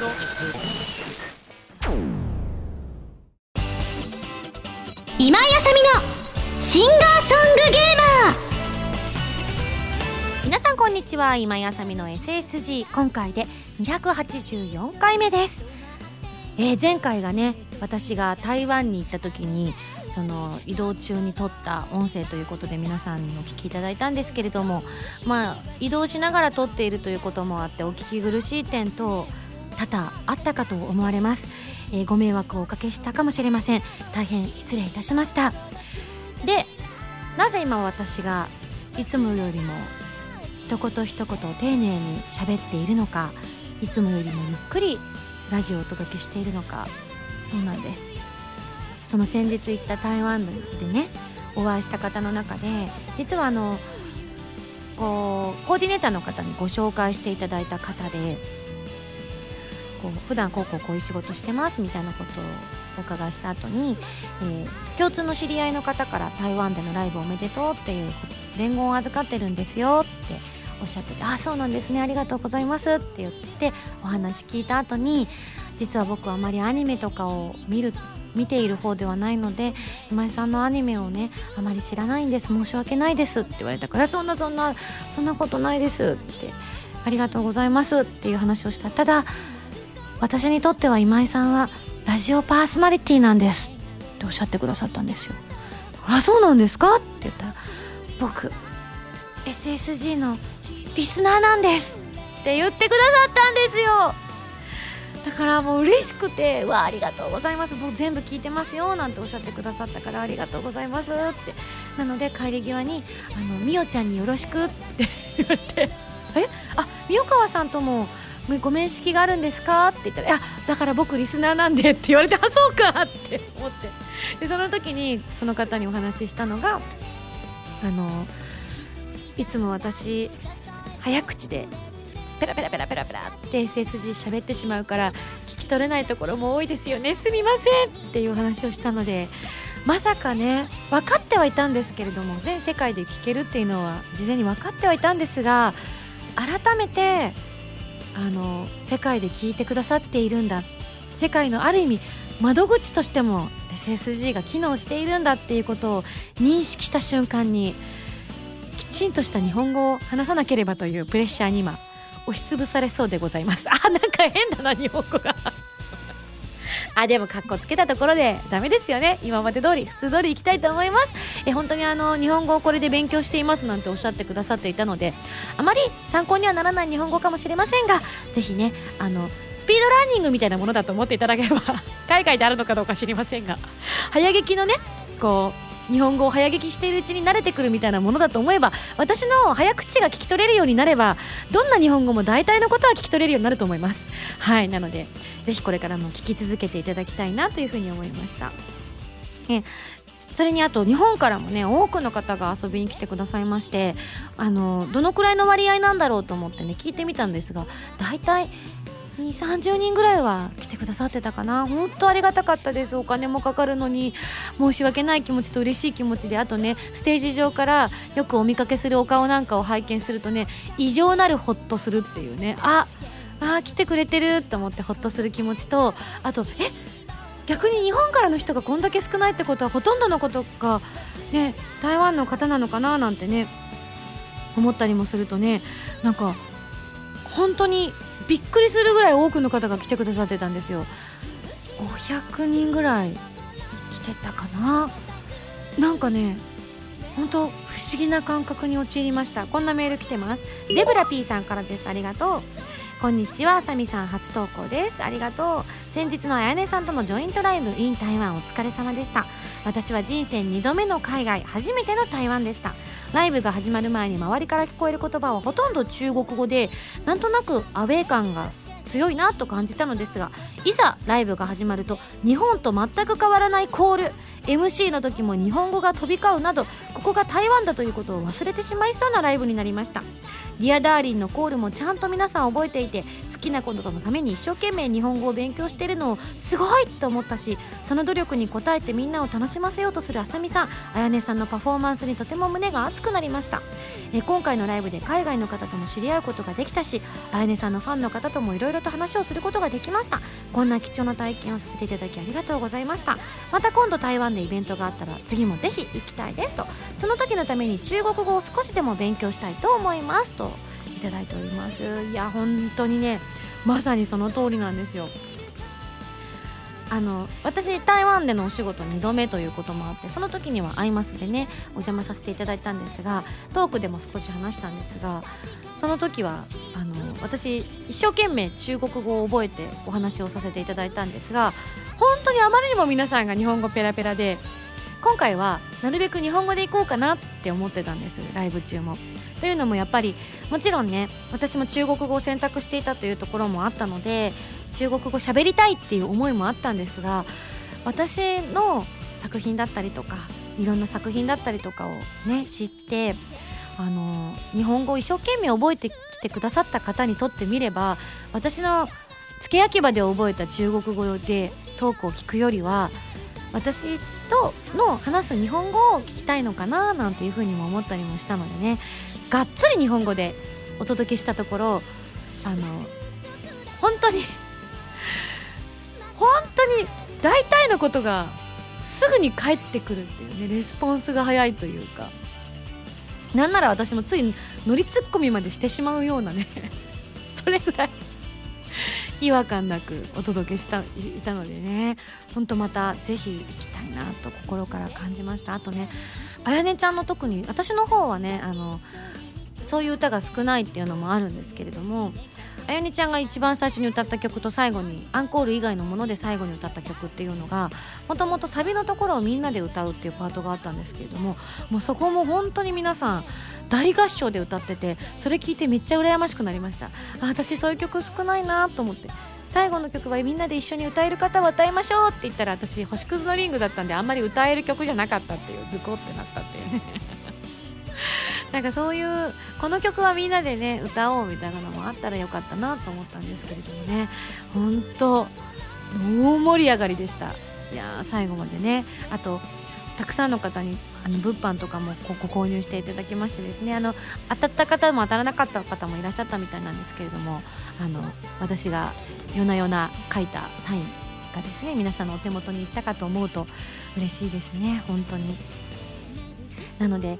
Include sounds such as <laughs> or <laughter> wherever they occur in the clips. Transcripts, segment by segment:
今井あさみのシンガーソングゲーマー皆さんこんにちは今井あさみの SSG 今回で284回目です、えー前回がね私が台湾に行った時にその移動中に撮った音声ということで皆さんにお聞きいただいたんですけれどもまあ移動しながら撮っているということもあってお聞き苦しい点等多々あったかと思われます、えーご迷惑をおかけしたかもしれません。大変失礼いたしました。でなぜ今私がいつもよりも一言一言丁寧に喋っているのかいつもよりもゆっくりラジオをお届けしているのかそうなんです。その先日行った台湾でねお会いした方の中で実はあのこうコーディネーターの方にご紹介していただいた方でこう普段こうこうこういう仕事してますみたいなことをお伺いした後に、えー共通の知り合いの方から台湾でのライブおめでとうっていう伝言を預かってるんですよっておっしゃってて「あそうなんですねありがとうございます」って言ってお話聞いた後に実は僕はあまりアニメとかを見る見ている方ではないので今井さんのアニメをねあまり知らないんです申し訳ないですって言われたからそんなそんなそんなことないですってありがとうございますっていう話をした。ただ私にとっては今井さんはラジオパーソナリティなんです。っておっしゃってくださったんですよ。あそうなんですか？って言ったら僕 SSG のリスナーなんです。って言ってくださったんですよ。だからもう嬉しくて「うわありがとうございます。もう全部聞いてますよ」なんておっしゃってくださったから「ありがとうございます」って。なので帰り際に「あのみおちゃんによろしく」って言われて「え？あみおかわさんともご面識があるんですか?」って言ったら「いやだから僕リスナーなんで」って言われて「あそうか」って思ってでその時にその方にお話ししたのがあのいつも私早口でペラペラペラペラペラって SSG 喋ってしまうから聞き取れないところも多いですよねすみませんっていう話をしたのでまさかね分かってはいたんですけれども全世界で聞けるっていうのは事前に分かってはいたんですが改めてあの世界で聞いてくださっているんだ。世界のある意味窓口としても SSG が機能しているんだっていうことを認識した瞬間にきちんとした日本語を話さなければというプレッシャーに今押しつぶされそうでございます。あなんか変だな日本語が。<laughs> あでもかっこつけたところでダメですよね。今まで通り普通通り行きたいと思います。え本当にあの日本語をこれで勉強していますなんておっしゃってくださっていたのであまり参考にはならない日本語かもしれませんがぜひねあのスピードラーニングみたいなものだと思っていただければ <laughs> 海外であるのかどうか知りませんが早劇のねこう日本語を早劇しているうちに慣れてくるみたいなものだと思えば私の早口が聞き取れるようになればどんな日本語も大体のことは聞き取れるようになると思います。はいなのでぜひこれからも聞き続けていただきたいなというふうに思いました。えそれにあと日本からもね多くの方が遊びに来てくださいましてあのどのくらいの割合なんだろうと思ってね聞いてみたんですが大体2 30人ぐらいは来てくださってたかな。本当ありがたかったです。お金もかかるのに申し訳ない気持ちと嬉しい気持ちであとねステージ上からよくお見かけするお顔なんかを拝見するとね異常なるホッとするっていうね。あっあー来てくれてると思ってホッとする気持ちとあとえ逆に日本からの人がこんだけ少ないってことはほとんどのことがね台湾の方なのかななんてね思ったりもするとねなんか本当にびっくりするぐらい多くの方が来てくださってたんですよ。500人ぐらい来てたかな。なんかね本当不思議な感覚に陥りました。こんなメール来てます。ゼブラ P さんからです。ありがとう。こんにちはあさみさん初投稿です。ありがとう。先日のあやねさんとのジョイントライブ in 台湾お疲れ様でした。私は人生2度目の海外初めての台湾でした。ライブが始まる前に周りから聞こえる言葉はほとんど中国語でなんとなくアウェー感が強いなと感じたのですがいざライブが始まると日本と全く変わらないコール。MC の時も日本語が飛び交うなどここが台湾だということを忘れてしまいそうなライブになりました。ディアダーリンのコールもちゃんと皆さん覚えていて好きなことのために一生懸命日本語を勉強してるのをすごいと思ったしその努力に応えてみんなを楽しませようとするあさみさんあやねさんのパフォーマンスにとても胸が熱くなりました。え今回のライブで海外の方とも知り合うことができたしあやねさんのファンの方ともいろいろと話をすることができました。こんな貴重な体験をさせていただきありがとうございました。また今度台湾でイベントがあったら次もぜひ行きたいですと。その時のために中国語を少しでも勉強したいと思いますと。いただいておりますいや本当にねまさにその通りなんですよあの私台湾でのお仕事2度目ということもあってその時にはアイマスでねお邪魔させていただいたんですがトークでも少し話したんですがその時はあの私一生懸命中国語を覚えてお話をさせていただいたんですが本当にあまりにも皆さんが日本語ペラペラで今回はなるべく日本語でいこうかなって思ってたんですライブ中も。というのもやっぱりもちろんね私も中国語を選択していたというところもあったので中国語喋りたいっていう思いもあったんですが私の作品だったりとかいろんな作品だったりとかをね知ってあの日本語を一生懸命覚えてきてくださった方にとってみれば私の付け焼き場で覚えた中国語でトークを聞くよりは私との話す日本語を聞きたいのかななんていうふうにも思ったりもしたのでね。がっつり日本語でお届けしたところあの本当に本当に大体のことがすぐに返ってくるっていうねレスポンスが早いというか。なんなら私もつい乗りツッコミまでしてしまうようなね <laughs> それぐらい違和感なくお届けしたいたのでね。ほんとまたぜひ行きたいなと心から感じました。あとねあやねちゃんの特に私の方はねあのそういう歌が少ないっていうのもあるんですけれどもあやねちゃんが一番最初に歌った曲と最後にアンコール以外のもので最後に歌った曲っていうのがもともとサビのところをみんなで歌うっていうパートがあったんですけれどももうそこも本当に皆さん大合唱で歌っててそれ聞いてめっちゃ羨ましくなりました。あ私そういう曲少ないなと思って。最後の曲はみんなで一緒に歌える方は歌いましょうって言ったら私星屑のリングだったんであんまり歌える曲じゃなかったっていうズコってなったっていうね。<laughs> なんかそういうこの曲はみんなでね歌おうみたいなのもあったらよかったなと思ったんですけれどもね。本当大盛り上がりでした。いや最後までね。あとたくさんの方にあの物販とかもここ購入していただきましてですねあの当たった方も当たらなかった方もいらっしゃったみたいなんですけれどもあの私が夜な夜な書いたサインがですね皆さんのお手元に行ったかと思うと嬉しいですね。本当に。なので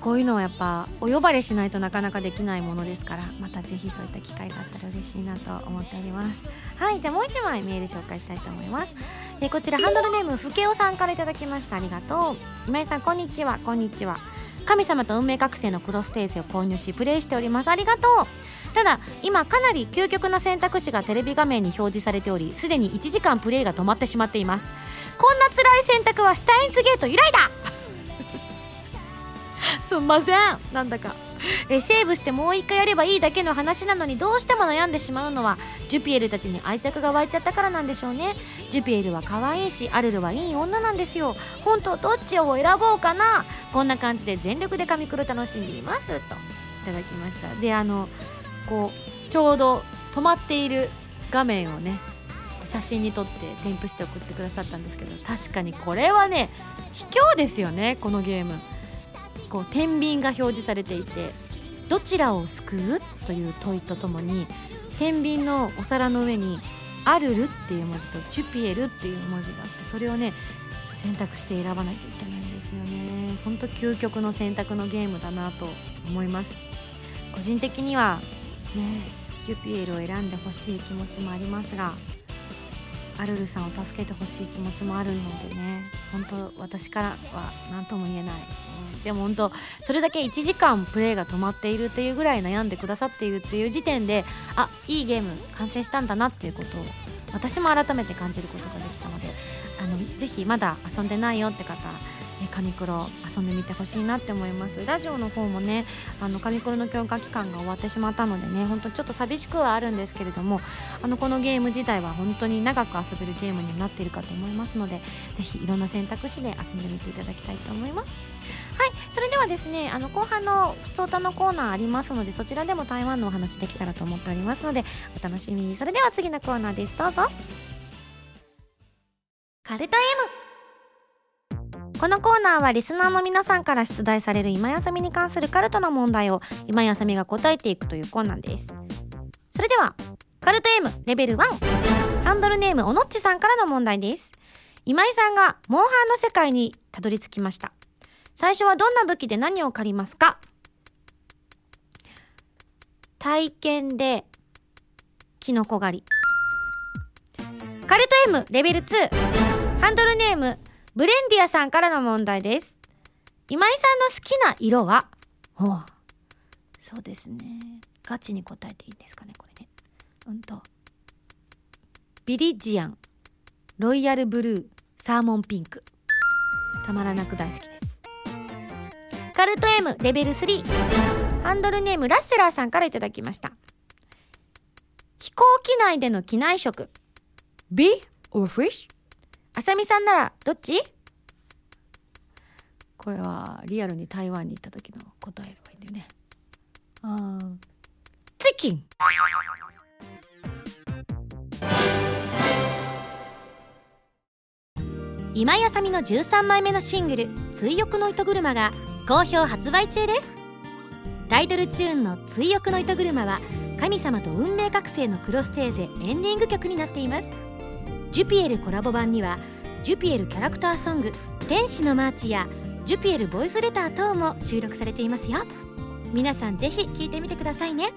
こういうのはやっぱお呼ばれしないとなかなかできないものですからまたぜひそういった機会があったら嬉しいなと思っております。はいじゃあもう1枚メール紹介したいと思います。えこちらハンドルネームふけおさんからいただきました。ありがとう。今井さんこんにちは。こんにちは。神様と運命覚醒のクロステーゼを購入しプレイしております。ありがとう。ただ今かなり究極な選択肢がテレビ画面に表示されておりすでに1時間プレイが止まってしまっています。こんな辛い選択はシュタインズゲート以来だ。<laughs> すんません。なんだか。<laughs> えセーブしてもう一回やればいいだけの話なのにどうしても悩んでしまうのはジュピエルたちに愛着が湧いちゃったからなんでしょうね。ジュピエルは可愛いしアルルはいい女なんですよ。本当どっちを選ぼうかな。こんな感じで全力で紙黒楽しんでいますと。いただきました。であのこうちょうど止まっている画面をね写真に撮って添付して送ってくださったんですけど確かにこれはね卑怯ですよねこのゲーム。こう天秤が表示されていてどちらを救う？という問いとともに天秤のお皿の上に「アルル」っていう文字と「チュピエル」っていう文字があってそれをね選択して選ばなきゃいけないんですよね。ほんと究極の選択のゲームだなと思います。個人的にはねジュピエルを選んでほしい気持ちもありますがアルルさんを助けてほしい気持ちもあるのでね本当私からは何とも言えない、でも本当それだけ1時間プレイが止まっているっていうぐらい悩んでくださっているという時点であいいゲーム完成したんだなっていうことを私も改めて感じることができたのであのぜひまだ遊んでないよって方、えーカニクロ遊んでみてほしいなって思います。ラジオの方もねあのカニクロの強化期間が終わってしまったのでね本当ちょっと寂しくはあるんですけれどもあのこのゲーム自体は本当に長く遊べるゲームになっているかと思いますのでぜひいろんな選択肢で遊んでみていただきたいと思います。はいそれではですねあの後半の「ふつおた」のコーナーありますのでそちらでも台湾のお話できたらと思っておりますのでお楽しみに。それでは次のコーナーです。どうぞ。カルト M このコーナーはリスナーの皆さんから出題される今やさみに関するカルトの問題を今やさみが答えていくというコーナーです。それではカルト M レベル1ハンドルネームおのっちさんからの問題です。今井さんがモンハンの世界にたどり着きました。最初はどんな武器で何を借りますか？体験でキノコ狩り。カルト M レベル2ハンドルネームブレンディアさんからの問題です。今井さんの好きな色は？おそうですね。ガチに答えていいんですかねこれね。うんと。ビリジアン。ロイヤルブルー。サーモンピンク。たまらなく大好きです。カルト M レベル3ハンドルネームラッセラーさんからいただきました。飛行機内での機内食。B or fish? あさみさんならどっち？これはリアルに台湾に行った時の答えればいいんだよね。あーチキン。今やさみの13枚目のシングル「追憶の糸車」が好評発売中です。タイトルチューンの「追憶の糸車」は神様と運命覚醒のクロステーゼエンディング曲になっています。ジュピエルコラボ版にはジュピエルキャラクターソング「天使のマーチ」やジュピエルボイスレター等も収録されていますよ。皆さんぜひ聴いてみてくださいね。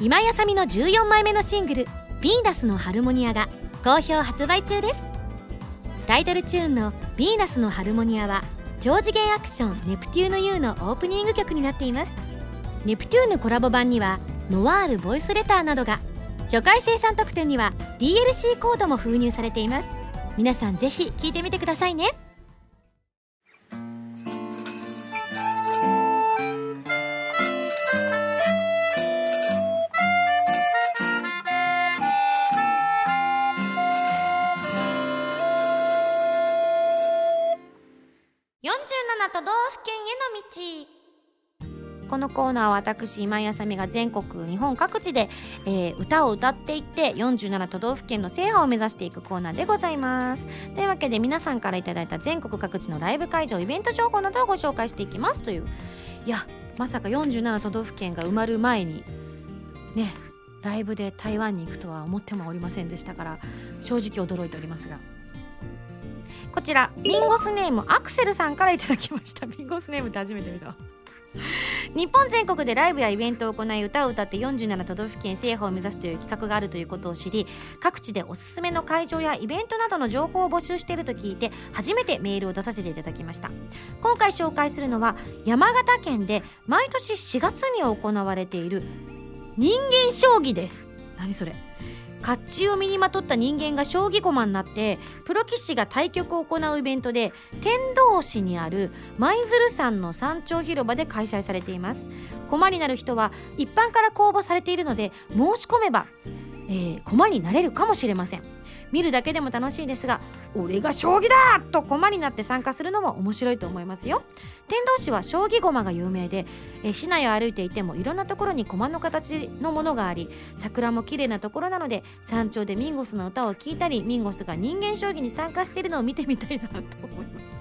今井麻美の14枚目のシングル「ヴィーナスのハルモニア」が好評発売中です。タイトルチューンの「ヴィーナスのハルモニア」は超次元アクション「ネプテューヌ U」のオープニング曲になっています。ネプテューヌコラボ版にはノワールボイスレターなどが初回生産特典には DLC コードも封入されています。皆さんぜひ聴いてみてくださいね。47都道府県への道。このコーナーは私今井あさみが全国日本各地で、えー歌を歌っていって47都道府県の制覇を目指していくコーナーでございます。というわけで皆さんからいただいた全国各地のライブ会場イベント情報などをご紹介していきます。といういやまさか47都道府県が埋まる前にねライブで台湾に行くとは思ってもおりませんでしたから正直驚いておりますが。こちらミンゴスネームアクセルさんからいただきました。ミンゴスネームって初めて見た。日本全国でライブやイベントを行い歌を歌って47都道府県制覇を目指すという企画があるということを知り各地でおすすめの会場やイベントなどの情報を募集していると聞いて初めてメールを出させていただきました。今回紹介するのは山形県で毎年4月に行われている人間将棋です。何それ？甲冑を身にまとった人間が将棋駒になってプロ棋士が対局を行うイベントで天童市にある舞鶴山の山頂広場で開催されています。駒になる人は一般から公募されているので申し込めば、えー駒になれるかもしれません。見るだけでも楽しいですが俺が将棋だと駒になって参加するのも面白いと思いますよ。天童市は将棋駒が有名で、え市内を歩いていてもいろんなところに駒の形のものがあり桜も綺麗なところなので山頂でミンゴスの歌を聴いたりミンゴスが人間将棋に参加しているのを見てみたいなと思います。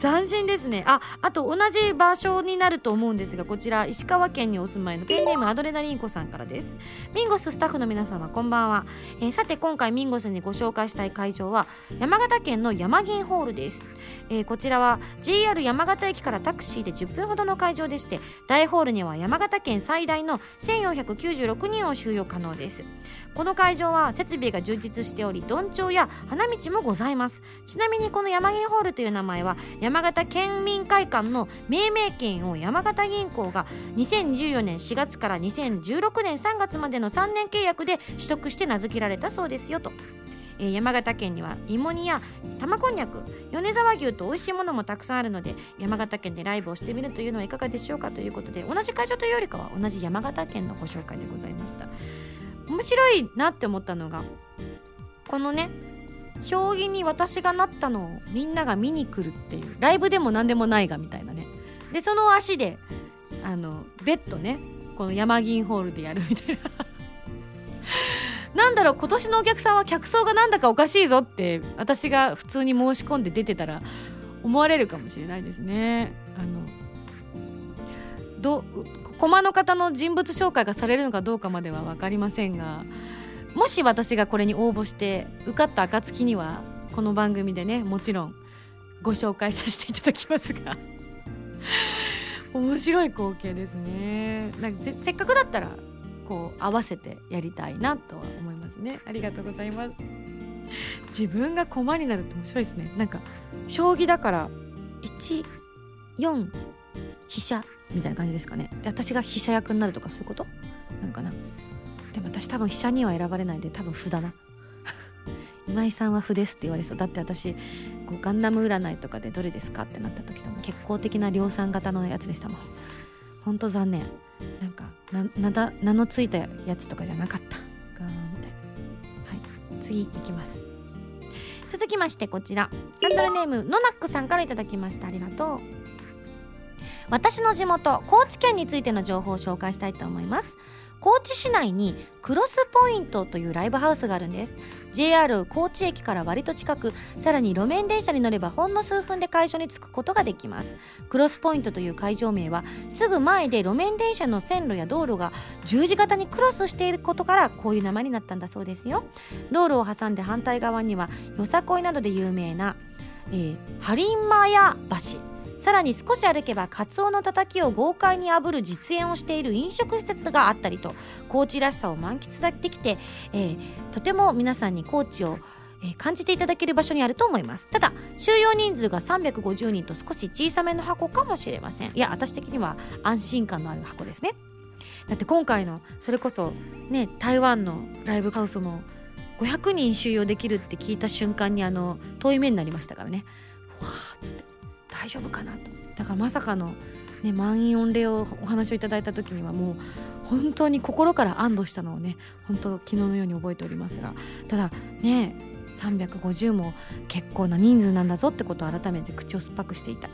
斬新ですね。ああと同じ場所になると思うんですがこちら石川県にお住まいのペンネームアドレナリンコさんからです。ミンゴススタッフの皆様こんばんは、えーさて今回ミンゴスにご紹介したい会場は山形県の山銀ホールです、えーこちらは JR 山形駅からタクシーで10分ほどの会場でして大ホールには山形県最大の1496人を収容可能ですこの会場は設備が充実しておりどんちょうや花道もございますちなみにこの山銀ホールという名前は山形県民会館の命名権を山形銀行が2014年4月から2016年3月までの3年契約で取得して名付けられたそうですよと。えー山形県には芋煮や玉こんにゃく米沢牛と美味しいものもたくさんあるので山形県でライブをしてみるというのはいかがでしょうかということで同じ会場というよりかは同じ山形県のご紹介でございました。面白いなって思ったのがこのね将棋に私がなったのをみんなが見に来るっていうライブでも何でもないがみたいなね。でその足であのベッドねこの山銀ホールでやるみたいな。なんだろう今年のお客さんは客層がなんだかおかしいぞって私が普通に申し込んで出てたら思われるかもしれないですね。あのど駒の方の人物紹介がされるのかどうかまでは分かりませんがもし私がこれに応募して受かった暁にはこの番組でねもちろんご紹介させていただきますが面白い光景ですねなんかせせっかくだったらこう合わせてやりたいなとは思いますね。ありがとうございます。自分が駒になると面白いですね。なんか将棋だから14飛車みたいな感じですかね。で私が飛車役になるとかそういうこと？なのかな。でも私多分飛車には選ばれないで多分歩だな。<laughs> 今井さんは歩ですって言われそう。だって私こうガンダム占いとかでどれですかってなった時とも結構的な量産型のやつでしたもん。ほんと残念。なんかなだ名のついたやつとかじゃなかった。ガーンみたいなはい。次いきます。続きましてこちら。ハンドルネームノナックさんから頂きました。ありがとう。私の地元高知県についての情報を紹介したいと思います。高知市内にクロスポイントというライブハウスがあるんです。JR 高知駅から割と近くさらに路面電車に乗ればほんの数分で会場に着くことができます。クロスポイントという会場名はすぐ前で路面電車の線路や道路が十字型にクロスしていることからこういう名前になったんだそうですよ。道路を挟んで反対側にはよさこいなどで有名な、えー、ハリンマヤ橋。さらに少し歩けばカツオのたたきを豪快に炙る実演をしている飲食施設があったりと高知らしさを満喫できて、えー、とても皆さんに高知をえ感じていただける場所にあると思います。ただ収容人数が350人と少し小さめの箱かもしれません。いや私的には安心感のある箱ですね。だって今回のそれこそね台湾のライブハウスも500人収容できるって聞いた瞬間にあの遠い目になりましたからね。わーっつって。大丈夫かなと。だからまさかの、ね、満員御礼をお話をいただいた時にはもう本当に心から安堵したのをね本当昨日のように覚えておりますが。ただね350も結構な人数なんだぞってことを改めて口を酸っぱくしていた。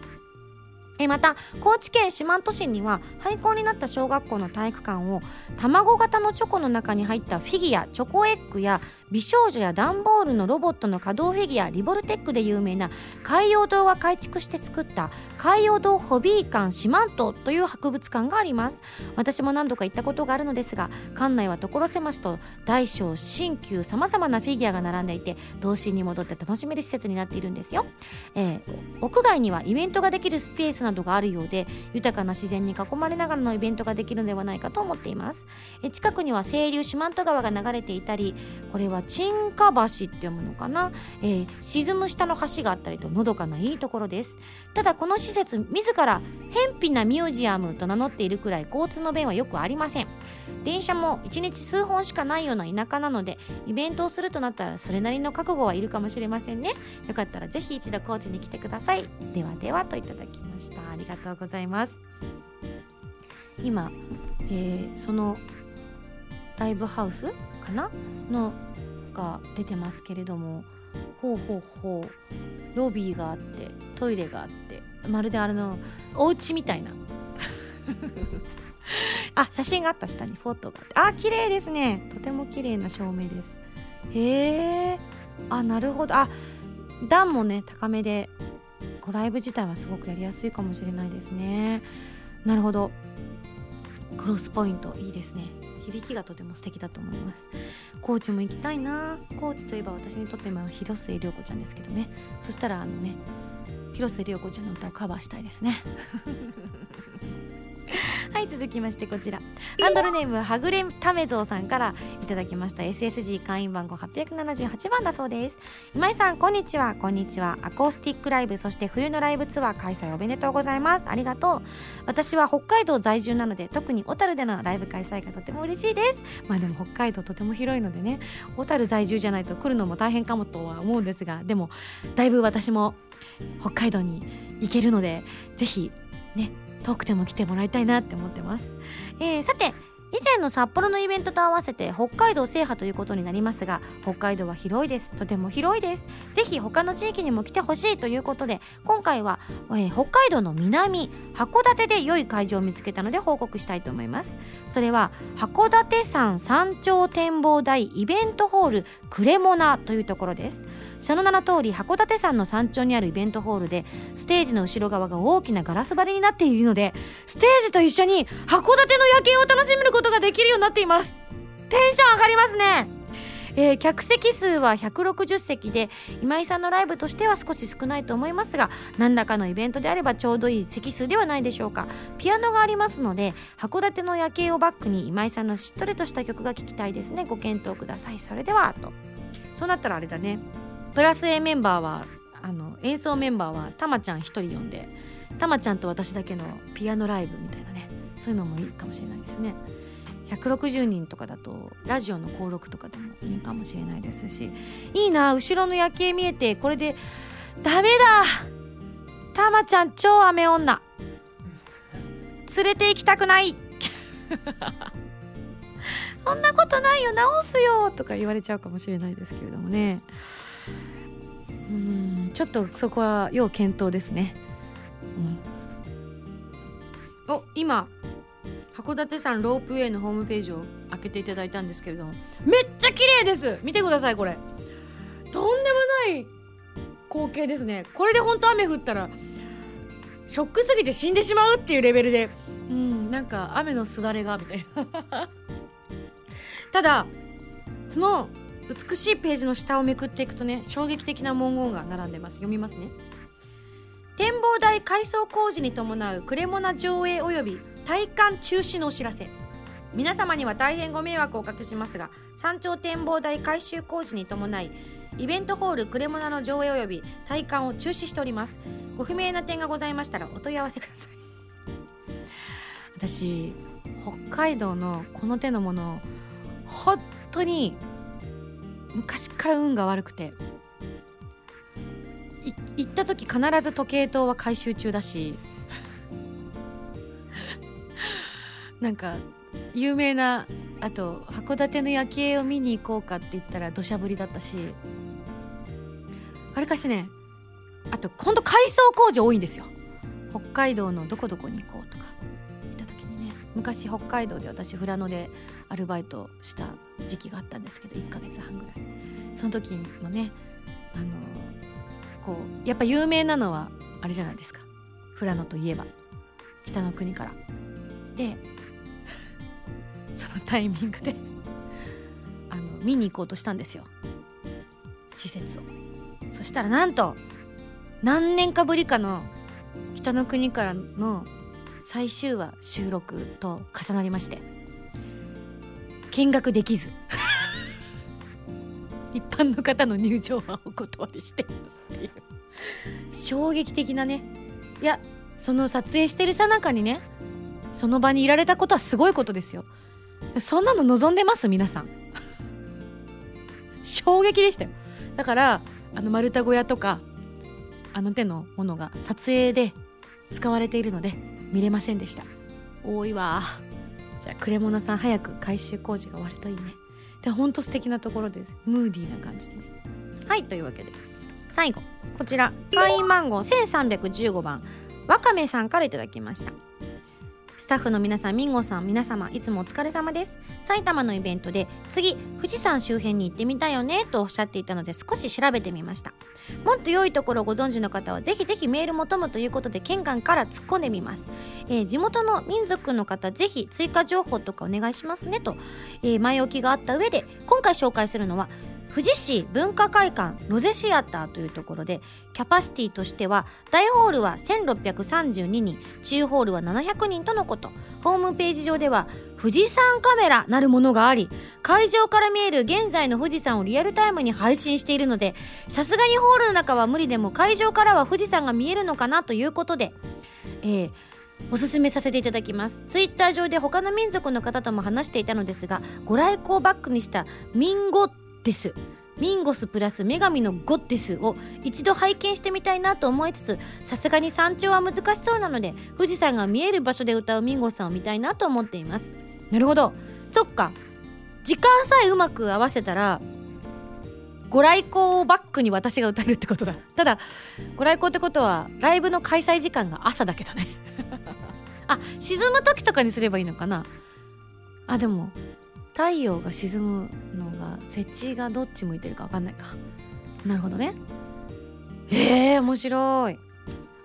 えまた高知県四万十市には廃校になった小学校の体育館を卵型のチョコの中に入ったフィギュアチョコエッグや美少女や段ボールのロボットの可動フィギュアリボルテックで有名な海洋堂が改築して作った海洋堂ホビー館四万十という博物館があります。私も何度か行ったことがあるのですが館内は所狭しと大小新旧さまざまなフィギュアが並んでいて童心に戻って楽しめる施設になっているんですよ、えー屋外にはイベントができるスペースなどがあるようで豊かな自然に囲まれながらのイベントができるのではないかと思っています。え近くには清流四万十川が流れていたりこれは沈下橋って読むのかな、えー沈む下の橋があったりとのどかないいところです。ただこの施設自ら偏僻なミュージアムと名乗っているくらい交通の便はよくありません。電車も1日数本しかないような田舎なのでイベントをするとなったらそれなりの覚悟はいるかもしれませんね。よかったらぜひ一度高知に来てください。ではではといただきました。ありがとうございます。今、えーそのライブハウスかな？のが出てますけれどもほうほうほう。ロビーがあってトイレがあってまるであれのお家みたいな。<laughs> あ写真があった下にフォトがあって。あ綺麗ですね。とても綺麗な照明です。へえあなるほど。あ段もね高めでこうライブ自体はすごくやりやすいかもしれないですね。なるほど。クロスポイントいいですね。響きがとても素敵だと思います。高知も行きたいな。高知といえば私にとって今広末涼子ちゃんですけどね。そしたらあのね広末涼子ちゃんの歌をカバーしたいですね。<laughs> はい続きましてこちら。ハンドルネームはぐれためぞうさんからいただきました。SSG 会員番号878番だそうです。今井さんこんにちは。こんにちは。アコースティックライブそして冬のライブツアー開催おめでとうございます。ありがとう。私は北海道在住なので特に小樽でのライブ開催がとても嬉しいです。まあでも北海道とても広いのでね小樽在住じゃないと来るのも大変かもとは思うんですがでもだいぶ私も北海道に行けるのでぜひね遠くても来てもらいたいなって思ってます、えー、さて以前の札幌のイベントと合わせて北海道制覇ということになりますが北海道は広いです。とても広いです。ぜひ他の地域にも来てほしいということで今回は、えー、北海道の南函館で良い会場を見つけたので報告したいと思います。それは函館山山頂展望台イベントホールクレモナというところです。その名の通り函館山の山頂にあるイベントホールでステージの後ろ側が大きなガラス張りになっているのでステージと一緒に函館の夜景を楽しむことができるようになっています。テンション上がりますね。えー、客席数は160席で今井さんのライブとしては少し少ないと思いますが何らかのイベントであればちょうどいい席数ではないでしょうか。ピアノがありますので函館の夜景をバックに今井さんのしっとりとした曲が聴きたいですね。ご検討ください。それではと。そうなったらあれだね。プラス A メンバーはあの演奏メンバーはたまちゃん1人呼んでたまちゃんと私だけのピアノライブみたいなねそういうのもいいかもしれないですね。160人とかだとラジオの登録とかでもいいかもしれないですしいいな後ろの夜景見えてこれでダメだ。たまちゃん超雨女。連れて行きたくない。<laughs> そんなことないよ直すよ。とか言われちゃうかもしれないですけれどもね。うんちょっとそこは要検討ですね、うん、お今函館山ロープウェイのホームページを開けていただいたんですけれども。めっちゃ綺麗です。見てくださいこれ。とんでもない光景ですね。これで本当雨降ったらショックすぎて死んでしまうっていうレベルで。うんなんか雨のすだれがみたいな。<laughs> ただその美しいページの下をめくっていくとね衝撃的な文言が並んでます。読みますね展望台改装工事に伴うクレモナ上映及び体感中止のお知らせ皆様には大変ご迷惑をおかけしますが山頂展望台改修工事に伴いイベントホールクレモナの上映及び体感を中止しております。ご不明な点がございましたらお問い合わせください。私北海道のこの手のもの本当に昔から運が悪くて。行った時必ず時計塔は回収中だし。<laughs> なんか有名なあと函館の夜景を見に行こうかって言ったら土砂降りだったし。あれかしねあと今度改装工事多いんですよ。北海道のどこどこに行こうとか。行った時にね昔北海道で私富良野でアルバイトした時期があったんですけど1ヶ月半ぐらい。その時のねあのこうやっぱ有名なのはあれじゃないですか。富良野といえば。北の国から。で <laughs> そのタイミングであの見に行こうとしたんですよ。施設を。そしたらなんと何年かぶりかの北の国からの最終話収録と重なりまして。見学できず。<laughs> 一般の方の入場はお断りして。っていう衝撃的なね。いやその撮影してるさなかにねその場にいられたことはすごいことですよ。そんなの望んでます？皆さん。衝撃でしたよ。だからあの丸太小屋とかあの手のものが撮影で使われているので見れませんでした。多いわ。じゃあクレモナさん早く改修工事が終わるといいね。でほんと素敵なところです。ムーディーな感じでね。はいというわけで。最後こちら。会員番号1315番。わかめさんから頂きましたスタッフの皆さん、ミンゴさん、皆様、いつもお疲れ様です。埼玉のイベントで、次、富士山周辺に行ってみたいよね、とおっしゃっていたので、少し調べてみました。もっと良いところをご存知の方は、ぜひぜひメール求むということで、県外から突っ込んでみます。えー、地元の民族の方、ぜひ追加情報とかお願いしますね、と、えー、前置きがあった上で、今回紹介するのは、富士市文化会館ロゼシアターというところでキャパシティとしては大ホールは1632人中ホールは700人とのこと。ホームページ上では富士山カメラなるものがあり会場から見える現在の富士山をリアルタイムに配信しているのでさすがにホールの中は無理でも会場からは富士山が見えるのかなということで、えーおすすめさせていただきます。ツイッター上で他の民族の方とも話していたのですがご来光バックにしたミンゴデスミンゴスプラス女神のゴッデスを一度拝見してみたいなと思いつつさすがに山頂は難しそうなので富士山が見える場所で歌うミンゴスさんを見たいなと思っています。なるほど。そっか。時間さえうまく合わせたらご来光をバックに私が歌えるってことだ。ただご来光ってことはライブの開催時間が朝だけどね。<laughs> あ沈む時とかにすればいいのかな。あでも太陽が沈むのが設置がどっち向いてるか分かんないか。なるほどね。えー、面白い。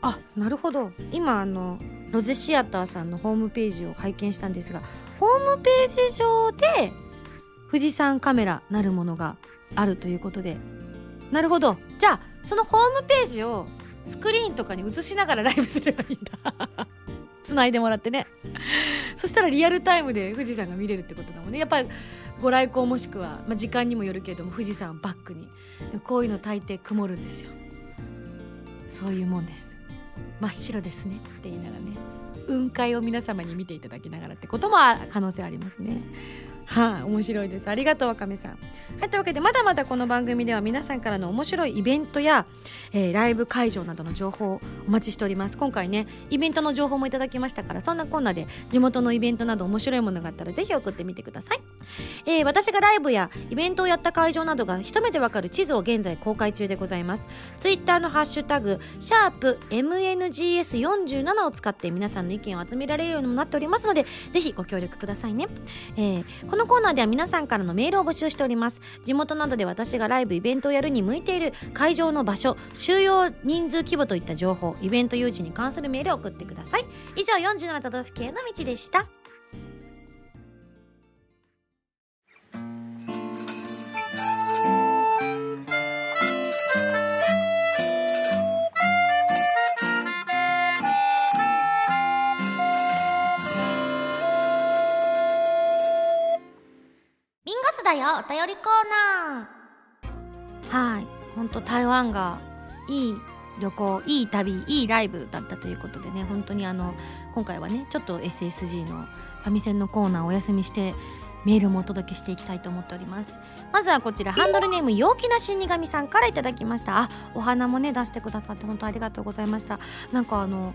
あなるほど。今あのロゼシアターさんのホームページを拝見したんですがホームページ上で富士山カメラなるものがあるということで。なるほど。じゃあそのホームページをスクリーンとかに映しながらライブすればいいんだ。<laughs> つないでもらってね。そしたらリアルタイムで富士山が見れるってことだもんね。やっぱりご来光もしくは、まあ、時間にもよるけれども富士山バックにこういうの大抵曇るんですよ。そういうもんです。真っ白ですね。って言いながらね。雲海を皆様に見ていただきながらってことも可能性ありますね。はい、面白いです。ありがとうわかめさん。はいというわけでまだまだこの番組では皆さんからの面白いイベントや、えー、ライブ会場などの情報をお待ちしております。今回ねイベントの情報もいただきましたからそんなこんなで地元のイベントなど面白いものがあったらぜひ送ってみてください、えー、私がライブやイベントをやった会場などが一目でわかる地図を現在公開中でございます。ツイッターのハッシュタグシャープ MNGS47 を使って皆さんの意見を集められるようにもなっておりますのでぜひご協力くださいね、えー、このコーナーでは皆さんからのメールを募集しております。地元などで私がライブイベントをやるに向いている会場の場所収容人数規模といった情報イベント誘致に関するメールを送ってください。以上47都道府県の道でした。だよお便りコーナー。はい。本当台湾がいい旅行いい旅いいライブだったということでね本当にあの今回はねちょっと SSG のファミセンのコーナーお休みしてメールもお届けしていきたいと思っております。まずはこちらハンドルネーム陽気な死神さんからいただきました。あお花もね出してくださって本当ありがとうございました。なんかあの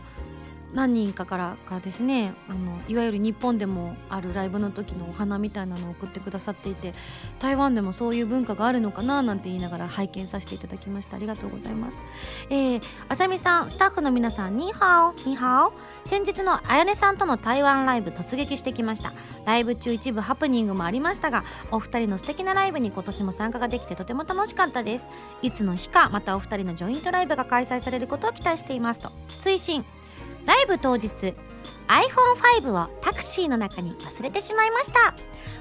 何人かからがですねあのいわゆる日本でもあるライブの時のお花みたいなのを送ってくださっていて台湾でもそういう文化があるのかななんて言いながら拝見させていただきました。ありがとうございます。えー、あさみさんスタッフの皆さんニーハオニーハオ先日のあやねさんとの台湾ライブ突撃してきました。ライブ中一部ハプニングもありましたがお二人の素敵なライブに今年も参加ができてとても楽しかったです。いつの日かまたお二人のジョイントライブが開催されることを期待していますと。追伸。ライブ当日 iPhone5 をタクシーの中に忘れてしまいました。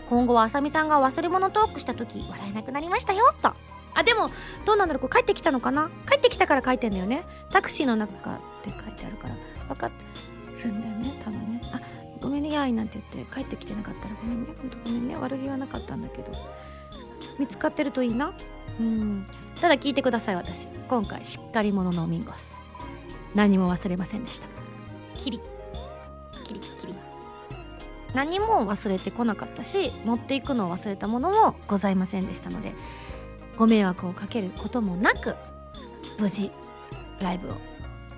今後はあさみさんが忘れ物トークした時笑えなくなりましたよと。あでもどうなんだろうこれ帰ってきたのかな？帰ってきたから書いてんだよね。タクシーの中って書いてあるから分かるんだよね多分ね。あごめんねやいなんて言って帰ってきてなかったらごめんね。ほんとごめんね。悪気はなかったんだけど。見つかってるといいな？うん。ただ聞いてください私。今回しっかり者のミンゴス何も忘れませんでした。キリ。キリキリ。何も忘れてこなかったし持っていくのを忘れたものもございませんでしたのでご迷惑をかけることもなく無事ライブを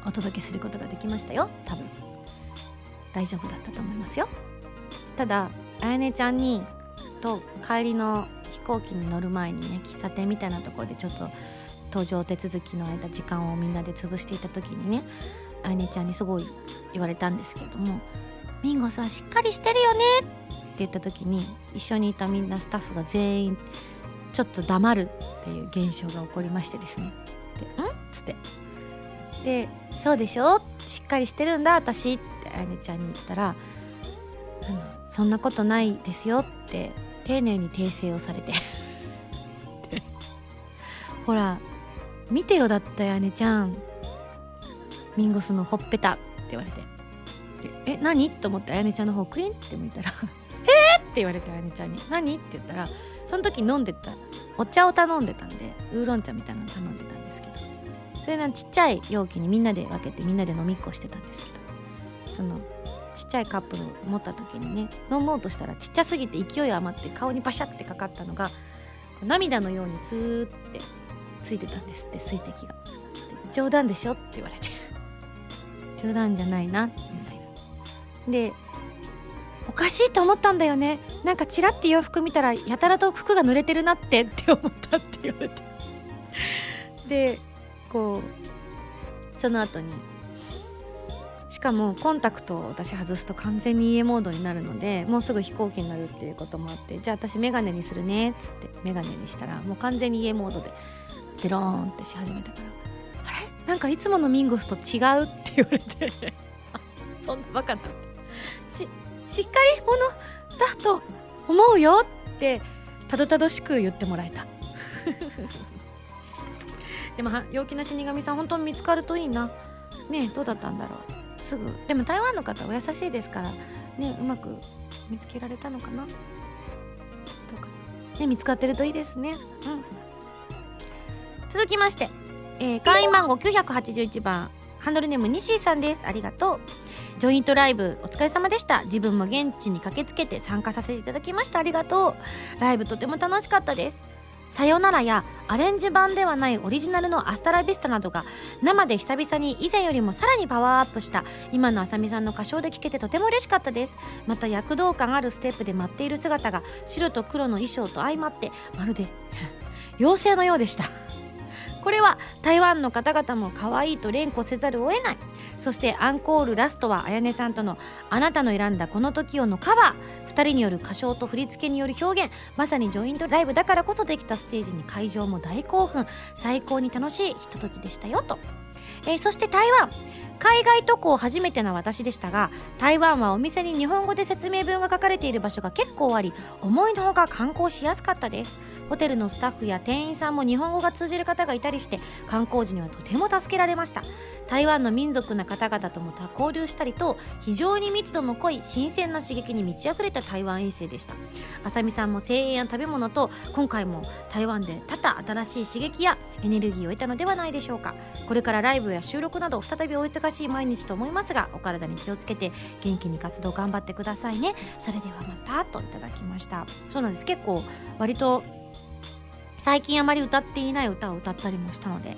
お届けすることができましたよ。多分。大丈夫だったと思いますよ。ただあやねちゃんにと帰りの飛行機に乗る前にね喫茶店みたいなところでちょっと搭乗手続きの間時間をみんなで潰していた時にねあやねちゃんにすごい言われたんですけども「ミンゴさんしっかりしてるよね」って言った時に一緒にいたみんなスタッフが全員ちょっと黙るっていう現象が起こりましてですね。で「ん?」っつって。で「そうでしょ？しっかりしてるんだ私」ってあやねちゃんに言ったら「あのそんなことないですよ」って丁寧に訂正をされて。<laughs> ほら見てよだったよ姉ちゃん。ミンゴスのほっぺた言われて。え何？と思ってあやねちゃんの方クリンって向いたら。<laughs> えー？って言われてあやねちゃんに。何？って言ったらその時飲んでたお茶を頼んでたんでウーロン茶みたいなの頼んでたんですけど。それなちっちゃい容器にみんなで分けてみんなで飲みっこしてたんですけど。そのちっちゃいカップを持った時にね飲もうとしたらちっちゃすぎて勢い余って顔にバシャってかかったのが涙のようにツーってついてたんですって水滴が。冗談でしょ？って言われて。冗談じゃないなみたいなでおかしいと思ったんだよね。なんかチラッて洋服見たらやたらと服が濡れてるなってって思ったって言われて。<laughs> でこうその後に。しかもコンタクトを私外すと完全に家モードになるのでもうすぐ飛行機になるっていうこともあってじゃあ私メガネにするねっつってメガネにしたらもう完全に家モードでデローンってし始めたから。なんかいつものミンゴスと違うって言われてそんなバカな。ししっかり者だと思うよってたどたどしく言ってもらえた。<laughs> でも陽気な死神さん本当に見つかるといいな。ねえどうだったんだろう。すぐ。でも台湾の方お優しいですから。ねうまく見つけられたのかな。どうか。ね見つかってるといいですね。うん。続きまして。えー、会員番号981番ハンドルネーム西井さんです。ありがとう。ジョイントライブお疲れ様でした。自分も現地に駆けつけて参加させていただきました。ありがとう。ライブとても楽しかったです。さよならやアレンジ版ではないオリジナルのアスタラビスタなどが生で久々に以前よりもさらにパワーアップした。今のあさみさんの歌唱で聴けてとても嬉しかったです。また躍動感あるステップで舞っている姿が白と黒の衣装と相まってまるで <laughs> 妖精のようでした。これは台湾の方々も可愛いと連呼せざるを得ない。そしてアンコールラストはあやねさんとの「あなたの選んだこの時を」のカバー。2人による歌唱と振り付けによる表現。まさにジョイントライブだからこそできたステージに会場も大興奮。最高に楽しいひとときでしたよと、えー、そして台湾。海外渡航初めての私でしたが台湾はお店に日本語で説明文が書かれている場所が結構あり思いのほか観光しやすかったです。ホテルのスタッフや店員さんも日本語が通じる方がいたりして観光時にはとても助けられました。台湾の民族な方々とも交流したりと非常に密度の濃い新鮮な刺激に満ち溢れた台湾衛星でした。あさみさんも声援や食べ物と今回も台湾で多々新しい刺激やエネルギーを得たのではないでしょうか。これからライブや収録など再びお忙しい毎日と思いますがお体に気をつけて元気に活動頑張ってくださいね。それではまたといただきました。そうなんです。結構割と最近あまり歌っていない歌を歌ったりもしたので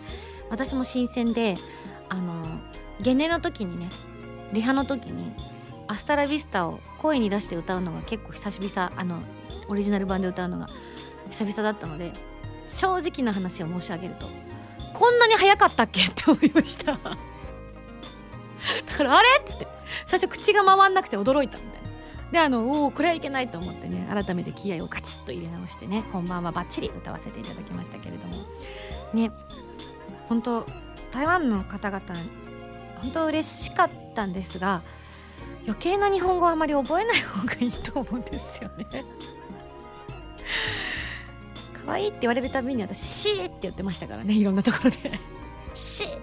私も新鮮であのゲネの時にねリハの時に「アスタラビスタ」を声に出して歌うのが結構久しぶりさあのオリジナル版で歌うのが久々だったので正直な話を申し上げるとこんなに早かったっけ？って思いました。だからあれっつって。最初口が回んなくて驚いたみたいな。であのおおこれはいけないと思ってね改めて気合をカチッと入れ直してね本番はバッチリ歌わせていただきましたけれども。ね本当台湾の方々本当嬉しかったんですが余計な日本語はあまり覚えない方がいいと思うんですよね。可愛いって言われるたびに私「シー」って言ってましたからねいろんなところで「シー」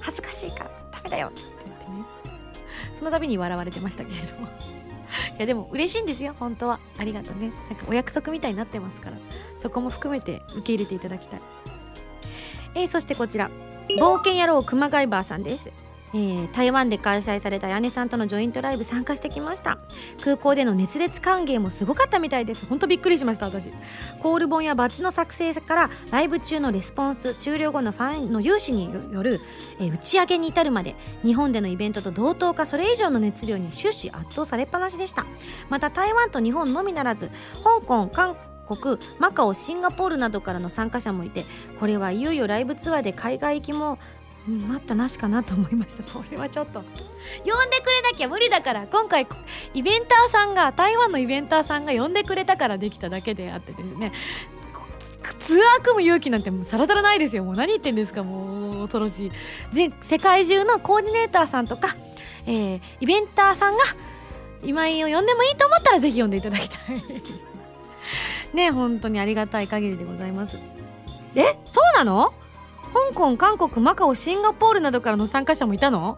恥ずかしいから。メだよって言ってね。その度に笑われてましたけれども。<laughs> いやでも嬉しいんですよ本当は。ありがとうね。なんかお約束みたいになってますから。そこも含めて受け入れていただきたい。えー、そしてこちら。冒険野郎熊谷バーさんです。えー、台湾で開催された屋根さんとのジョイントライブ参加してきました。空港での熱烈歓迎もすごかったみたいです。ほんとびっくりしました私。コール本やバッジの作成からライブ中のレスポンス終了後のファンの有志による、えー、打ち上げに至るまで日本でのイベントと同等かそれ以上の熱量に終始圧倒されっぱなしでした。また台湾と日本のみならず香港韓国マカオシンガポールなどからの参加者もいてこれはいよいよライブツアーで海外行きもうん、待ったなしかなと思いました。<laughs> それはちょっと。呼んでくれなきゃ無理だから今回イベンターさんが台湾のイベンターさんが呼んでくれたからできただけであってですね。ツアー組む勇気なんてさらさらないですよもう何言ってんですかもう恐ろしい全世界中のコーディネーターさんとか、えー、イベンターさんが今井を呼んでもいいと思ったらぜひ呼んでいただきたいね本当にありがたい限りでございますえそうなの香港韓国マカオシンガポールなどからの参加者もいたの？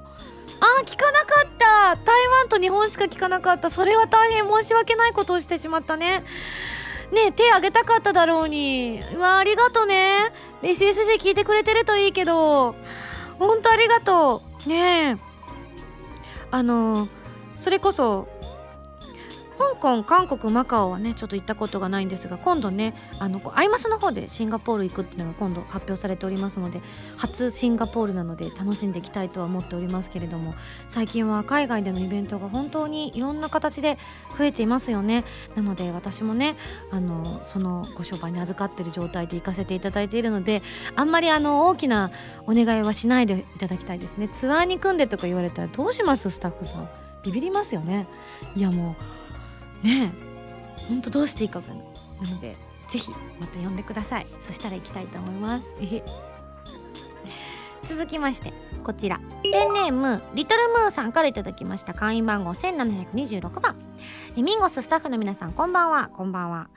あー聞かなかった。台湾と日本しか聞かなかった。それは大変申し訳ないことをしてしまったね。ねえ手あげたかっただろうに。うわありがとね。SSG 聞いてくれてるといいけど。ほんとありがとう。ねえ。あのそれこそ香港韓国マカオはねちょっと行ったことがないんですが今度ねあのアイマスの方でシンガポール行くっていうのが今度発表されておりますので初シンガポールなので楽しんでいきたいとは思っておりますけれども最近は海外でのイベントが本当にいろんな形で増えていますよね。なので私もねあのそのご商売に預かってる状態で行かせていただいているのであんまりあの大きなお願いはしないでいただきたいですね。ツアーに組んでとか言われたらどうします？スタッフさん。ビビりますよね。いやもうねえ。ほんとどうしていいか分かんない。なのでぜひまた呼んでください。そしたら行きたいと思います。続きましてこちら。ペンネームリトルムーさんから頂きました会員番号1726番ミンゴススタッフの皆さんこんばんは。こんばんは。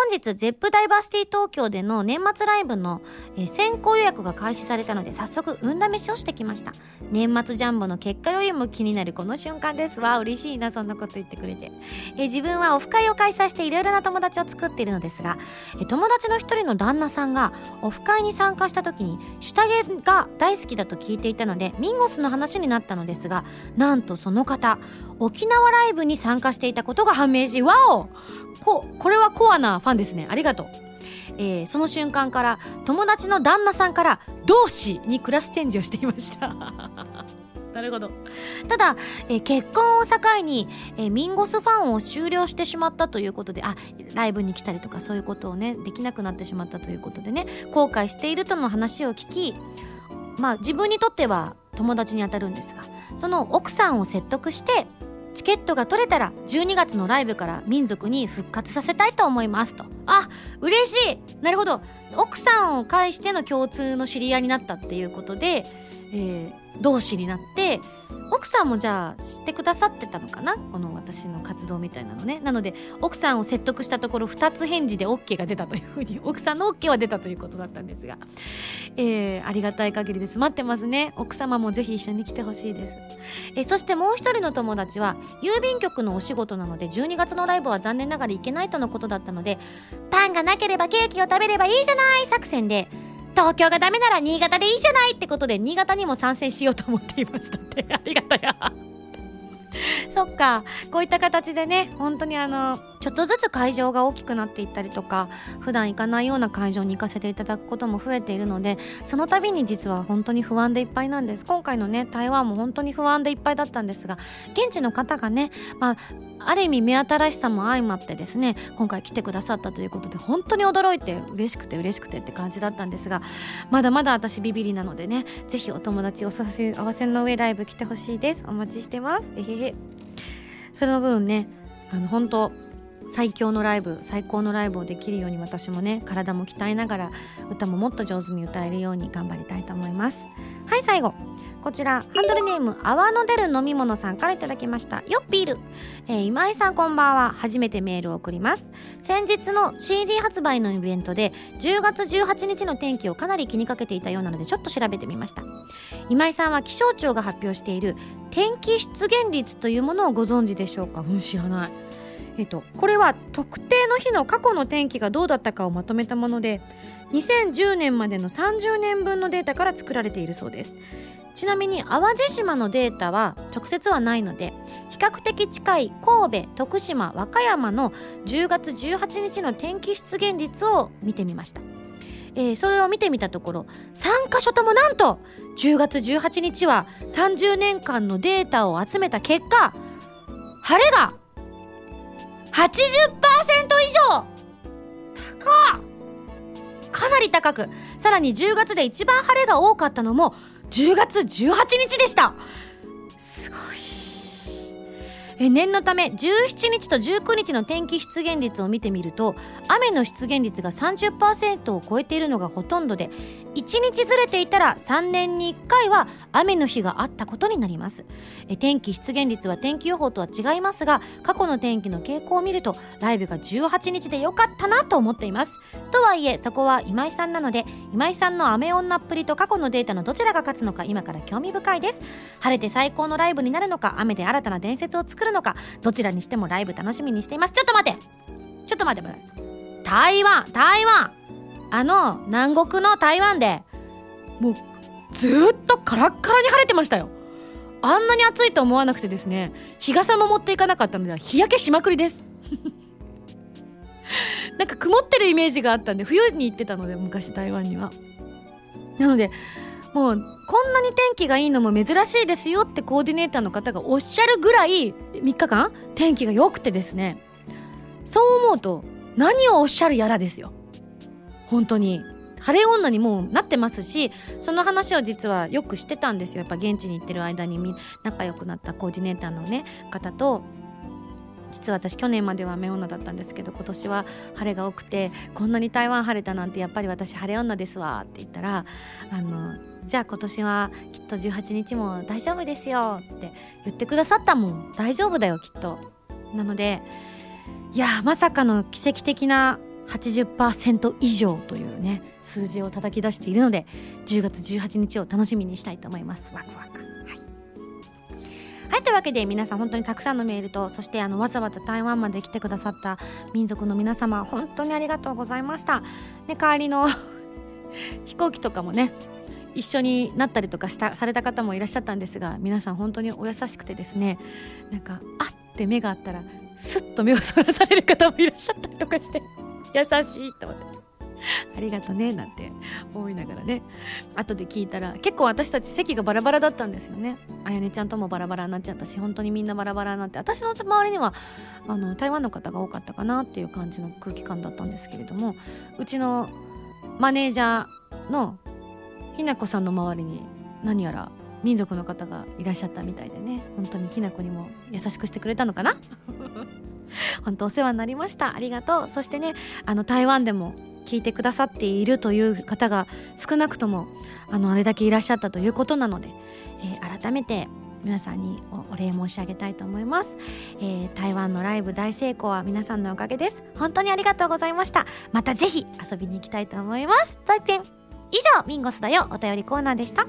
本日 ZEP ダイバーシティ東京での年末ライブの、えー、先行予約が開始されたので早速運試しをしてきました。年末ジャンボの結果よりも気になるこの瞬間です。わ嬉しいなそんなこと言ってくれて、えー、自分はオフ会を開催していろいろな友達を作っているのですが、えー、友達の一人の旦那さんがオフ会に参加した時に下着が大好きだと聞いていたのでミンゴスの話になったのですがなんとその方沖縄ライブに参加していたことが判明しわお!ここれはコアなファンですね。ありがとう、えー、その瞬間から友達の旦那さんから同志にクラスチェンジをしていました。<laughs> なるほど。ただ、えー、結婚を境に、えー、ミンゴスファンを終了してしまったということであライブに来たりとかそういうことをねできなくなってしまったということでね後悔しているとの話を聞きまあ自分にとっては友達にあたるんですがその奥さんを説得してチケットが取れたら12月のライブから民族に復活させたいと思いますと。あ嬉しい。なるほど。奥さんを介しての共通の知り合いになったっていうことで、えー、同志になって奥さんもじゃあ知ってくださってたのかな？この私の活動みたいなのね。なので奥さんを説得したところ2つ返事で OK が出たというふうに <laughs> 奥さんの OK は出たということだったんですが、えー、ありがたい限りです。待ってますね。奥様もぜひ一緒に来てほしいです、えー、そしてもう一人の友達は郵便局のお仕事なので12月のライブは残念ながら行けないとのことだったのでパンがなければケーキを食べればいいじゃない！作戦で東京がダメなら新潟でいいじゃないってことで新潟にも参戦しようと思っています。だってありがとや。そっか。こういった形でね本当にあのちょっとずつ会場が大きくなっていったりとか普段行かないような会場に行かせていただくことも増えているのでその度に実は本当に不安でいっぱいなんです。今回のね台湾も本当に不安でいっぱいだったんですが現地の方がね、まあ、ある意味目新しさも相まってですね今回来てくださったということで本当に驚いて嬉しくて嬉しくてって感じだったんですがまだまだ私ビビりなのでねぜひお友達お誘い合わせの上ライブ来てほしいです。お待ちしてます。えへへ。その分ねあの本当最強のライブ最高のライブをできるように私もね体も鍛えながら歌ももっと上手に歌えるように頑張りたいと思います。はい最後。こちらハンドルネーム泡の出る飲み物さんから頂きました。よっぴーる、えー、今井さんこんばんは。初めてメールを送ります。先日の CD 発売のイベントで10月18日の天気をかなり気にかけていたようなのでちょっと調べてみました。今井さんは気象庁が発表している天気出現率というものをご存知でしょうか？うん知らない。えと、これは特定の日の過去の天気がどうだったかをまとめたもので2010年までの30年分のデータから作られているそうです。ちなみに淡路島のデータは直接はないので比較的近い神戸徳島和歌山の10月18日の天気出現率を見てみました、えー、それを見てみたところ3箇所ともなんと10月18日は30年間のデータを集めた結果晴れが80%以上。高かなり高く。さらに10月で一番晴れが多かったのも10月18日でした。すごい。え念のため17日と19日の天気出現率を見てみると雨の出現率が30%を超えているのがほとんどで1日ずれていたら3年に1回は雨の日があったことになります。天気出現率は天気予報とは違いますが過去の天気の傾向を見るとライブが18日で良かったなと思っています。とはいえそこは今井さんなので今井さんの雨女っぷりと過去のデータのどちらが勝つのか今から興味深いです。晴れて最高のライブになるのか雨で新たな伝説を作るのかどちらにしてもライブ楽しみにしています。ちょっと待ってちょっと待って。台湾台湾。あの南国の台湾でもうずっとカラッカラに晴れてましたよ。あんなに暑いと思わなくてですね日傘も持っていかなかったので日焼けしまくりです。<laughs> なんか曇ってるイメージがあったんで冬に行ってたので昔台湾には。なのでもうこんなに天気がいいのも珍しいですよってコーディネーターの方がおっしゃるぐらい3日間天気が良くてですねそう思うと何をおっしゃるやらですよ。本当に。晴れ女にもうなってますしその話を実はよくしてたんですよ。やっぱ現地に行ってる間に仲良くなったコーディネーターのね方と実は私去年までは雨女だったんですけど今年は晴れが多くてこんなに台湾晴れたなんてやっぱり私晴れ女ですわって言ったらあのじゃあ今年はきっと18日も大丈夫ですよって言ってくださったもん。大丈夫だよきっと。なのでいやまさかの奇跡的な80%以上というね数字を叩き出しているので10月18日を楽しみにしたいと思いますワクワクはい、というわけで皆さん本当にたくさんのメールとそしてあのわざわざ台湾まで来てくださった民族の皆様本当にありがとうございました。で帰りの <laughs> 飛行機とかもね一緒になったりとかしたされた方もいらっしゃったんですが皆さん本当にお優しくてですねなんかあって目があったらスッと目をそらされる方もいらっしゃったりとかして優しいと思って。<laughs> ありがとねなんて思いながらね。後で聞いたら結構私たち席がバラバラだったんですよね。あやねちゃんともバラバラになっちゃったし本当にみんなバラバラになって私の周りにはあの台湾の方が多かったかなっていう感じの空気感だったんですけれどもうちのマネージャーのひなこさんの周りに何やら民族の方がいらっしゃったみたいでね。本当にひなこにも優しくしてくれたのかな。<laughs> 本当お世話になりました。ありがとう。そしてねあの台湾でも聞いてくださっているという方が少なくともあのあれだけいらっしゃったということなので、えー、改めて皆さんにお礼申し上げたいと思います、えー、台湾のライブ大成功は皆さんのおかげです。本当にありがとうございました。またぜひ遊びに行きたいと思います。在店。以上ミンゴスだよ。お便りコーナーでした。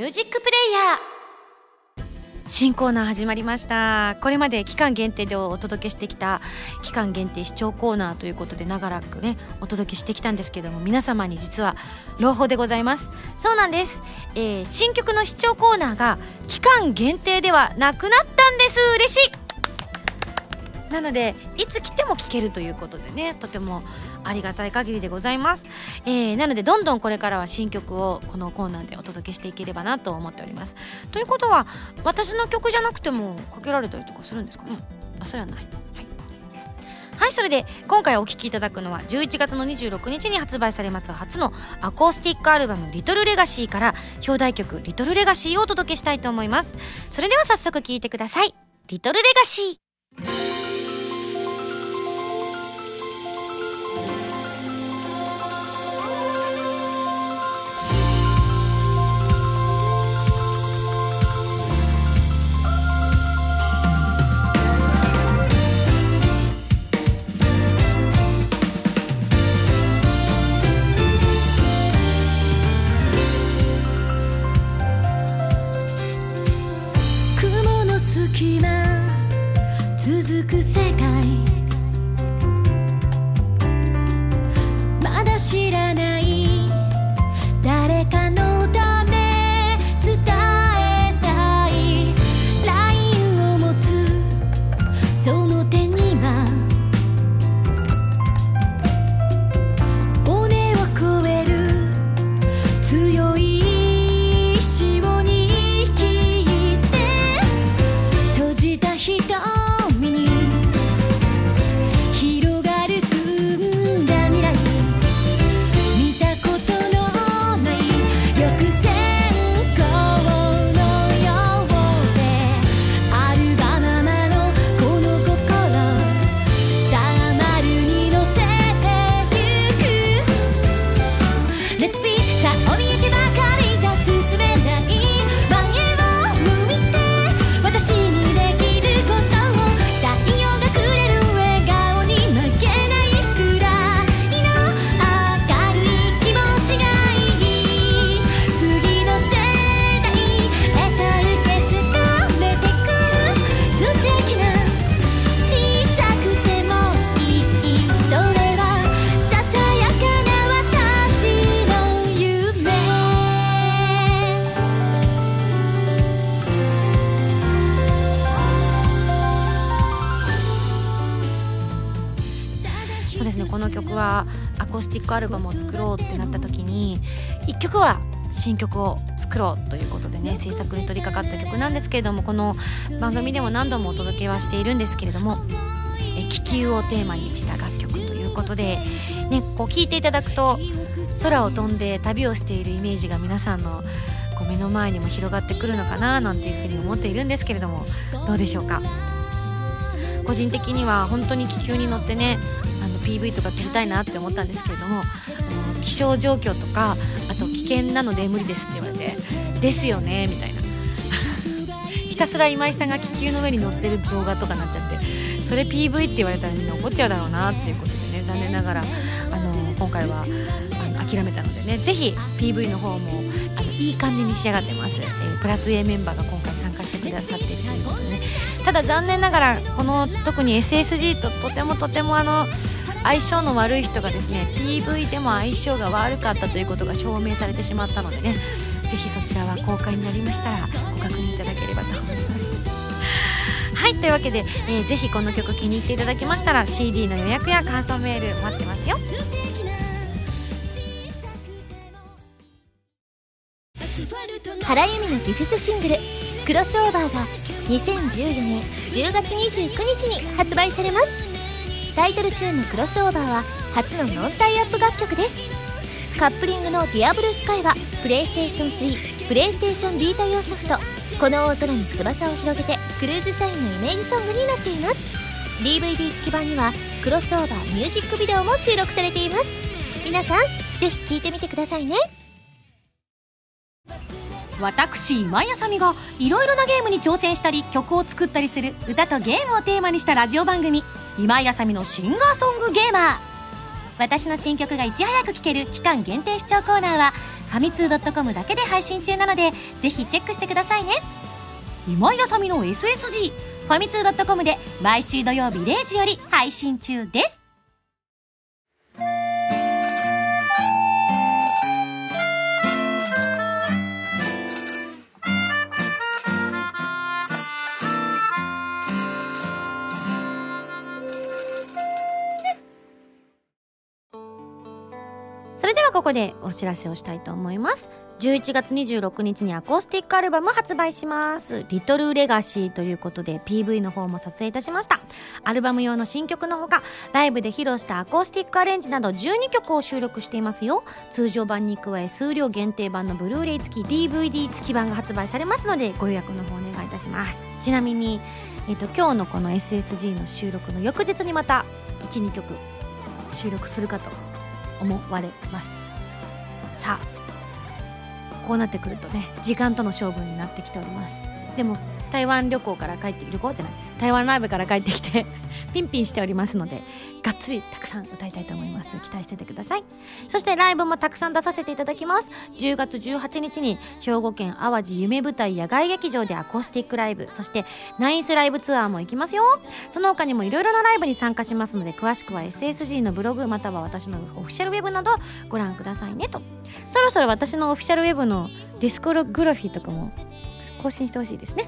ミュージックプレイヤー。新コーナー始まりました。これまで期間限定でお届けしてきた期間限定視聴コーナーということで長らくねお届けしてきたんですけども皆様に実は朗報でございます。そうなんです、えー、新曲の視聴コーナーが期間限定ではなくなったんです。嬉しい。なのでいつ来ても聴けるということでねとてもありがたい限りでございます、えー、なのでどんどんこれからは新曲をこのコーナーでお届けしていければなと思っております。ということは私の曲じゃなくてもかけられたりとかするんですか？ねあそれはない。はい、それで今回お聴きいただくのは11月の26日に発売されます初のアコースティックアルバム「リトルレガシーから表題曲「リトルレガシーをお届けしたいと思います。それでは早速聴いてください「リトルレガシー。続く世界。まだ知らない僕はアコースティックアルバムを作ろうってなった時に1曲は新曲を作ろうということでね制作に取り掛かった曲なんですけれどもこの番組でも何度もお届けはしているんですけれども気球をテーマにした楽曲ということで、ね、こう聴いていただくと空を飛んで旅をしているイメージが皆さんのこう目の前にも広がってくるのかななんていうふうに思っているんですけれどもどうでしょうか？個人的には本当に気球に乗ってね PV とか撮りたいなって思ったんですけれどもあの気象状況とかあと危険なので無理ですって言われてですよねみたいな。<laughs> ひたすら今井さんが気球の上に乗ってる動画とかになっちゃってそれ PV って言われたらみんな怒っちゃうだろうなっていうことでね残念ながらあの今回はあの諦めたのでねぜひ PV の方もあのいい感じに仕上がってます、えープラス A メンバーが今回参加してくださっているということでね。ただ残念ながらこの特に SSG ととてもとてもあの相性の悪い人がですね PV でも相性が悪かったということが証明されてしまったのでねぜひそちらは公開になりましたらご確認いただければと思います。<laughs> はいというわけで、えーぜひこの曲気に入っていただけましたら CD の予約や感想メール待ってますよ。原由実のフィフスシングル「クロスオーバー」が2014年10月29日に発売されます。タイトルチューンの「クロスオーバー」は初のノンタイアップ楽曲です。カップリングの「ディアブルスカイはプレイステーション3プレイステーションビータ用ソフト「この大空に翼を広げて」クルーズサインのイメージソングになっています。DVD 付き版にはクロスオーバーミュージックビデオも収録されています。皆さんぜひ聴いてみてくださいね。私今井あさみがいろいろなゲームに挑戦したり曲を作ったりする歌とゲームをテーマにしたラジオ番組「今井あさみのシンガーソングゲーマー」私の新曲がいち早く聴ける期間限定視聴コーナーはファミツー .com だけで配信中なのでぜひチェックしてくださいね。今井あさみの SSG ファミツー .com で毎週土曜日0時より配信中です。はここでお知らせをしたいと思います。11月26日にアコースティックアルバム発売します「リトルレガシー」ということで PV の方も撮影いたしました。アルバム用の新曲のほかライブで披露したアコースティックアレンジなど12曲を収録していますよ。通常版に加え数量限定版のブルーレイ付き DVD 付き版が発売されますのでご予約の方お願いいたします。ちなみに、えっと今日のこの SSG の収録の翌日にまた12曲収録するかと思われます。さこうなってくるとね時間との勝負になってきております。でも台湾旅行から帰って旅行じゃない台湾ライブから帰ってきてピンピンしておりますのでがっつりたくさん歌いたいと思います。期待しててください。そしてライブもたくさん出させていただきます。10月18日に兵庫県淡路夢舞台野外劇場でアコースティックライブ。そしてナインスライブツアーも行きますよ。その他にもいろいろなライブに参加しますので詳しくは SSG のブログまたは私のオフィシャルウェブなどご覧くださいねと。そろそろ私のオフィシャルウェブのディスコログラフィーとかも更新してほしいですね。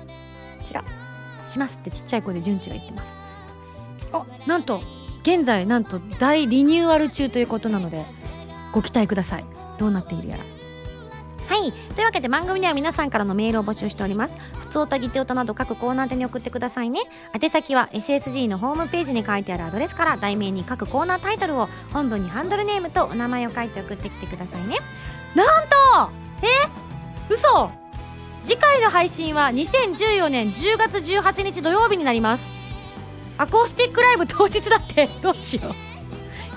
こちら。しますってちっちゃい声で順次が言ってます。あなんと現在なんと大リニューアル中ということなのでご期待ください。どうなっているやら。はい。というわけで番組では皆さんからのメールを募集しております。普通おたぎておたなど各コーナー宛てに送ってくださいね。宛先は SSG のホームページに書いてあるアドレスから題名に各コーナータイトルを本文にハンドルネームとお名前を書いて送ってきてくださいね。なんとえ？嘘！次回の配信は2014年10月18日土曜日になりますアコースティックライブ当日だってどうしよう。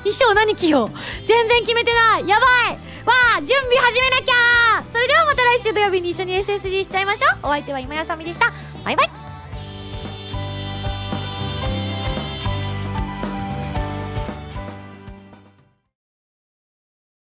衣装何着よう。全然決めてない。やばい。わあ準備始めなきゃ。それではまた来週土曜日に一緒に SSG しちゃいましょう。お相手は今やさみでした。